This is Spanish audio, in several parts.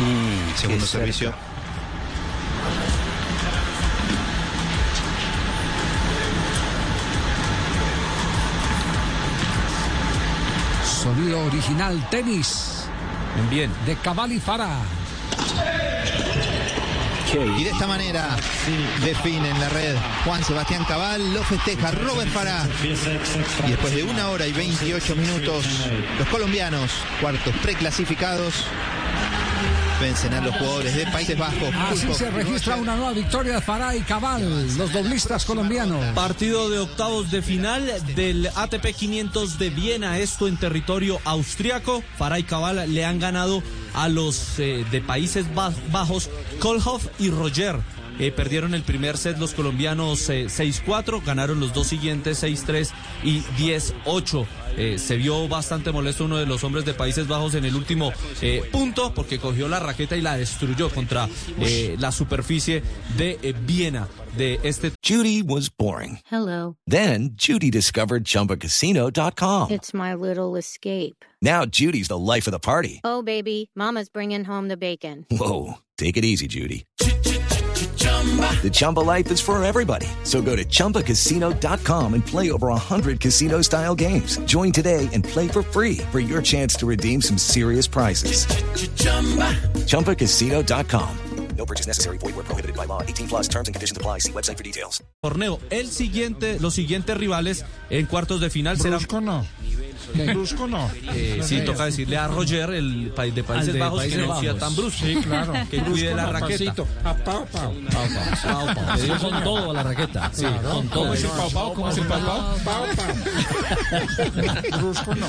Mm, segundo servicio. Sonido original tenis. Bien. De Cabal y Fara. Y de esta manera define en la red Juan Sebastián Cabal, lo festeja Robert Farah. Y después de una hora y 28 minutos, los colombianos, cuartos preclasificados, vencen a los jugadores de Países Bajos. Así se registra una nueva victoria de Farah y Cabal, los doblistas colombianos. Partido de octavos de final del ATP 500 de Viena, esto en territorio austriaco. Farah y Cabal le han ganado a los eh, de Países Bajos, Kolhoff y Roger. Eh, perdieron el primer set los colombianos eh, 6-4, ganaron los dos siguientes 6-3 y 10-8. Eh, se vio bastante molesto uno de los hombres de Países Bajos en el último eh, punto porque cogió la raqueta y la destruyó contra eh, la superficie de Viena de este. Judy was boring. Hello. Then Judy discovered chumbacasino.com. It's my little escape. Now Judy's the life of the party. Oh, baby, Mama's bringing home the bacon. Whoa. Take it easy, Judy. The Chumba life is for everybody. So go to ChumbaCasino.com and play over 100 casino style games. Join today and play for free for your chance to redeem some serious prizes. ChumbaCasino.com. No purchase necessary. Void where prohibited by law. 18 plus terms and conditions apply. See website for details. Torneo. El siguiente, los siguientes rivales en cuartos de final serán. Brusco no. Brusco no. Eh, sí, toca decirle a Roger, el país de Países de Bajos, Países que no Bajos. sea tan brusco. Sí, claro. Que cuide la raqueta. A pau, pau. Le dio con todo a la raqueta. Sí, con todo. ¿Cómo es el pau, pau? ¿Cómo es el pau, pau? Pau, pau. Brusco no.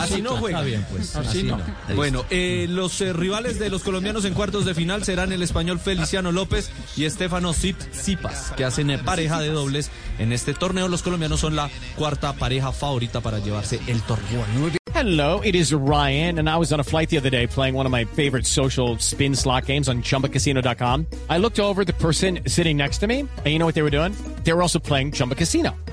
Así no juega. Está bien, pues. Así no. Bueno, eh, los eh, rivales de los colombianos en cuartos de final serán el español Feliciano López y Estefano Zip Zipas, que hacen eh, pareja de dobles en este torneo. Los colombianos son la cuarta pareja favorita para llevarse el torneo. Hello, it is Ryan, and I was on a flight the other day playing one of my favorite social spin slot games on chumbacasino.com. I looked over at the person sitting next to me, and you know what they were doing? They were also playing Chumba Casino.